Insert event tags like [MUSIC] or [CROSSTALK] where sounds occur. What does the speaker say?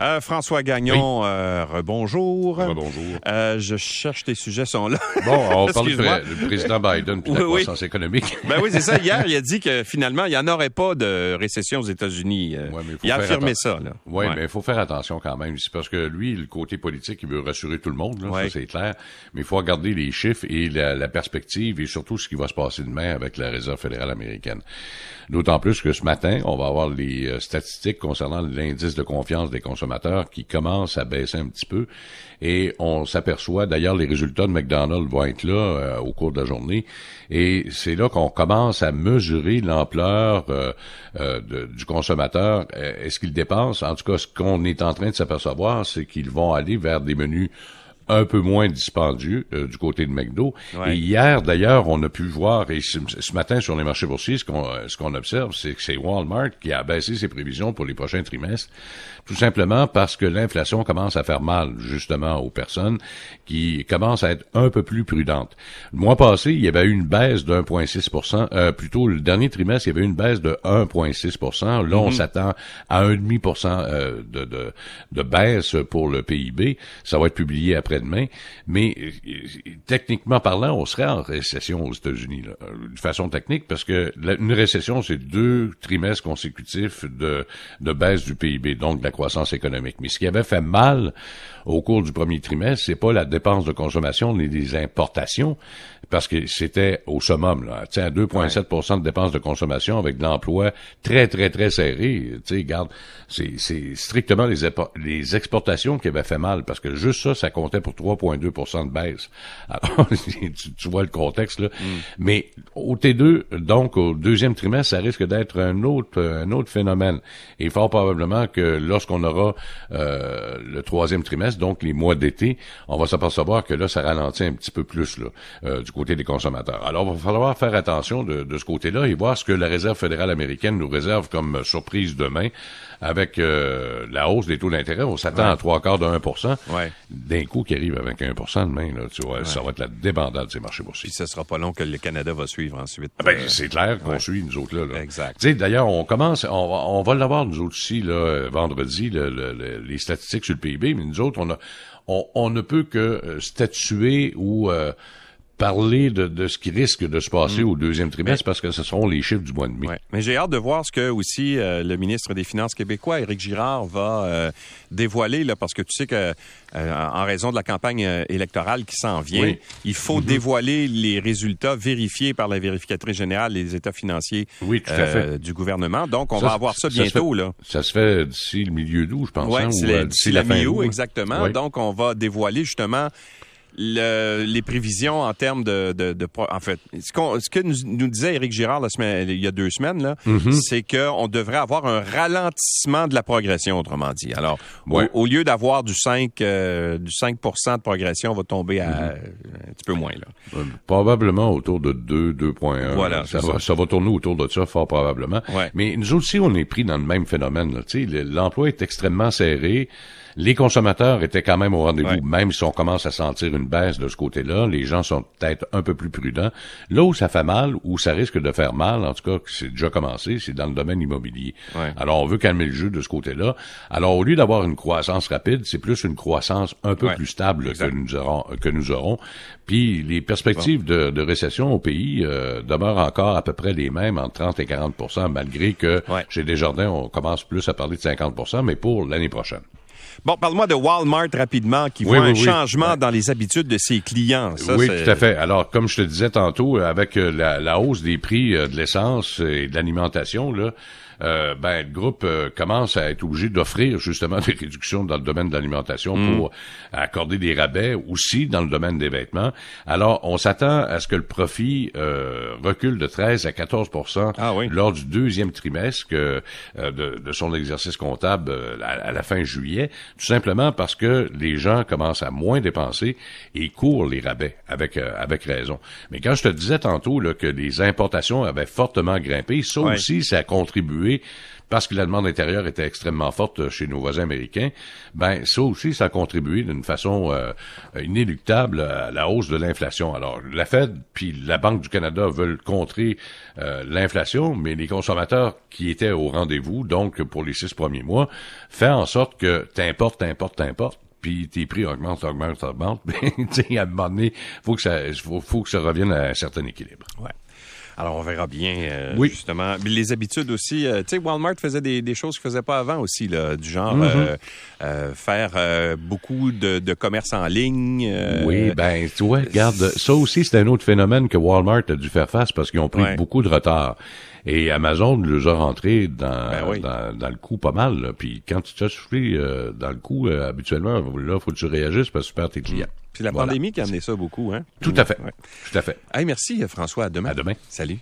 Euh, François Gagnon, euh, rebonjour. Rebonjour. Euh, je cherche tes sujets sont là. Bon, on parle du président Biden puis de la Oui, oui. croissance économique. [LAUGHS] Ben oui, c'est ça. Hier, il a dit que finalement, il n'y en aurait pas de récession aux États-Unis. Euh, Ouais, il a affirmé ça. Oui, Ouais. mais il faut faire attention quand même. C'est parce que lui, le côté politique, il veut rassurer tout le monde, là, Ouais. ça c'est clair. Mais il faut regarder les chiffres et la, la perspective et surtout ce qui va se passer demain avec la Réserve fédérale américaine. D'autant plus que ce matin, on va avoir les euh, statistiques concernant l'indice de confiance des consommateurs qui commence à baisser un petit peu. Et on s'aperçoit, d'ailleurs, les résultats de McDonald's vont être là euh, au cours de la journée. Et c'est là qu'on commence à mesurer l'ampleur euh, euh, du consommateur. Est-ce qu'il dépense? En tout cas, ce qu'on est en train de s'apercevoir, c'est qu'ils vont aller vers des menus un peu moins dispendieux euh, du côté de McDo. Ouais. Et hier, d'ailleurs, on a pu voir, et ce, ce matin sur les marchés boursiers, ce qu'on euh, ce qu'on observe, c'est que c'est Walmart qui a baissé ses prévisions pour les prochains trimestres, tout simplement parce que l'inflation commence à faire mal, justement, aux personnes qui commencent à être un peu plus prudentes. Le mois passé, il y avait eu une baisse de 1,6 euh, plutôt le dernier trimestre, il y avait eu une baisse de 1,6% Là, on s'attend à 1,5 euh, de, de, de baisse pour le PIB. Ça va être publié après-demain. Mais euh, techniquement parlant, on serait en récession aux États-Unis, de façon technique, parce que la- une récession, c'est deux trimestres consécutifs de, de baisse du PIB, donc de la croissance économique. Mais ce qui avait fait mal au cours du premier trimestre, c'est pas la dépense de consommation ni les importations, parce que c'était au summum, là, tu sais, à 2,7% de dépenses de consommation avec de l'emploi très, très, très serré. Tu sais, regarde, c'est strictement les, les exportations qui avaient fait mal, parce que juste ça, ça comptait pour 3,2 de baisse. Alors, [LAUGHS] tu, tu vois le contexte, là. Mais au T2, donc, au deuxième trimestre, ça risque d'être un autre, un autre phénomène. Et fort probablement que lorsqu'on aura euh, le troisième trimestre, donc les mois d'été, on va s'apercevoir que là, ça ralentit un petit peu plus là, euh, du côté des consommateurs. Alors, il va falloir faire attention de, de ce côté-là et voir ce que la Réserve fédérale américaine nous réserve comme euh, surprise demain avec euh, la hausse des taux d'intérêt. On s'attend à trois quarts de 1 Ouais. D'un coup, qui arrive avec 1 demain, là, tu vois, ça va être la débandade des marchés boursiers. Puis ce sera pas long que le Canada va suivre ensuite. Ah Ben, Euh, c'est clair qu'on ouais. suit, nous autres, là. là. Exact. Tu sais, d'ailleurs, on commence, on, va- on va l'avoir, nous autres, ici, là, vendredi, le- le- le- les statistiques sur le PIB, mais nous autres, on a, on, on ne peut que euh, statuer ou euh, parler de, de ce qui risque de se passer au deuxième trimestre, parce que ce seront les chiffres du mois de mai. Mm. Ouais. Mais j'ai hâte de voir ce que aussi euh, le ministre des Finances québécois, Éric Girard, va euh, dévoiler, là, parce que tu sais que euh, en raison de la campagne électorale qui s'en vient, Oui. il faut dévoiler les résultats vérifiés par la vérificatrice générale des états financiers Oui, tout à fait. du gouvernement. Donc, on Ça, va avoir ça ça bientôt, fait- là. Ça se fait d'ici le milieu d'août, je pense, Oui, hein, c'est ou, la, d'ici la fin mi-août, août, hein. exactement. Oui. Donc, on va dévoiler justement le- les prévisions en termes de, de, de en fait, ce, ce que nous, nous disait Éric Girard la semaine, il y a deux semaines là, Mm-hmm. c'est qu'on devrait avoir un ralentissement de la progression, autrement dit. Alors, au- Ouais. au, lieu d'avoir du 5 euh, du 5% de progression, on va tomber à un petit peu moins là. Euh, Probablement autour de 2, 2.1. Voilà, ça va, ça. ça va tourner autour de ça, fort probablement. Ouais. Mais nous aussi, on est pris dans le même phénomène. L'emploi est extrêmement serré. Les consommateurs étaient quand même au rendez-vous, Ouais. même si on commence à sentir une baisse de ce côté-là. Les gens sont peut-être un peu plus prudents. Là où ça fait mal, où ça risque de faire mal, en tout cas, c'est déjà commencé, c'est dans le domaine immobilier. Ouais. Alors, on veut calmer le jeu de ce côté-là. Alors, au lieu d'avoir une croissance rapide, c'est plus une croissance un peu Ouais. plus stable que nous aurons. Que nous aurons. Puis, les perspectives de, de récession au pays euh, demeurent encore à peu près les mêmes, entre 30 et 40% malgré que chez Desjardins, on commence plus à parler de 50% mais pour l'année prochaine. Bon, parle-moi de Walmart rapidement, qui Oui, voit oui, un oui. changement dans les habitudes de ses clients. Ça, oui, tout à fait. Alors, comme je te disais tantôt, euh, avec euh, la, la hausse des prix euh, de l'essence et de l'alimentation, là, euh, ben, le groupe euh, commence à être obligé d'offrir justement [LAUGHS] des réductions dans le domaine de l'alimentation Mm. pour accorder des rabais aussi dans le domaine des vêtements. Alors, on s'attend à ce que le profit euh, recule de 13 à 14 Ah oui. lors du deuxième trimestre euh, de, de son exercice comptable euh, à, à la fin juillet, tout simplement parce que les gens commencent à moins dépenser et courent les rabais avec euh, avec raison. Mais quand je te disais tantôt là, que les importations avaient fortement grimpé, ça aussi, ça a contribué parce que la demande intérieure était extrêmement forte chez nos voisins américains, ben ça aussi, ça a contribué d'une façon euh, inéluctable à la hausse de l'inflation. Alors, la Fed puis la Banque du Canada veulent contrer euh, l'inflation, mais les consommateurs qui étaient au rendez-vous, donc pour les six premiers mois, fait en sorte que t'importes, t'importes, t'importes, puis tes prix augmentent, augmentent, augmentent. [LAUGHS] à un moment donné, faut que ça, faut, faut que ça revienne à un certain équilibre. Ouais. Alors, on verra bien, euh, oui. justement. Les habitudes aussi. Euh, tu sais, Walmart faisait des, des choses qu'il faisait pas avant aussi, là, du genre mm-hmm. euh, faire beaucoup de, de, commerce en ligne. oui, ben, tu vois, regarde, ça aussi, c'est un autre phénomène que Walmart a dû faire face parce qu'ils ont pris beaucoup de retard. Et Amazon les a rentrés dans, ben dans, dans, le coup pas mal. Puis quand tu te soufflé dans le coup, habituellement, là, faut que tu réagisses parce que tu perds tes clients. C'est la pandémie qui a amené ça beaucoup, hein? Tout à fait. Tout à fait. Hey, merci, François. À demain. À demain. Salut.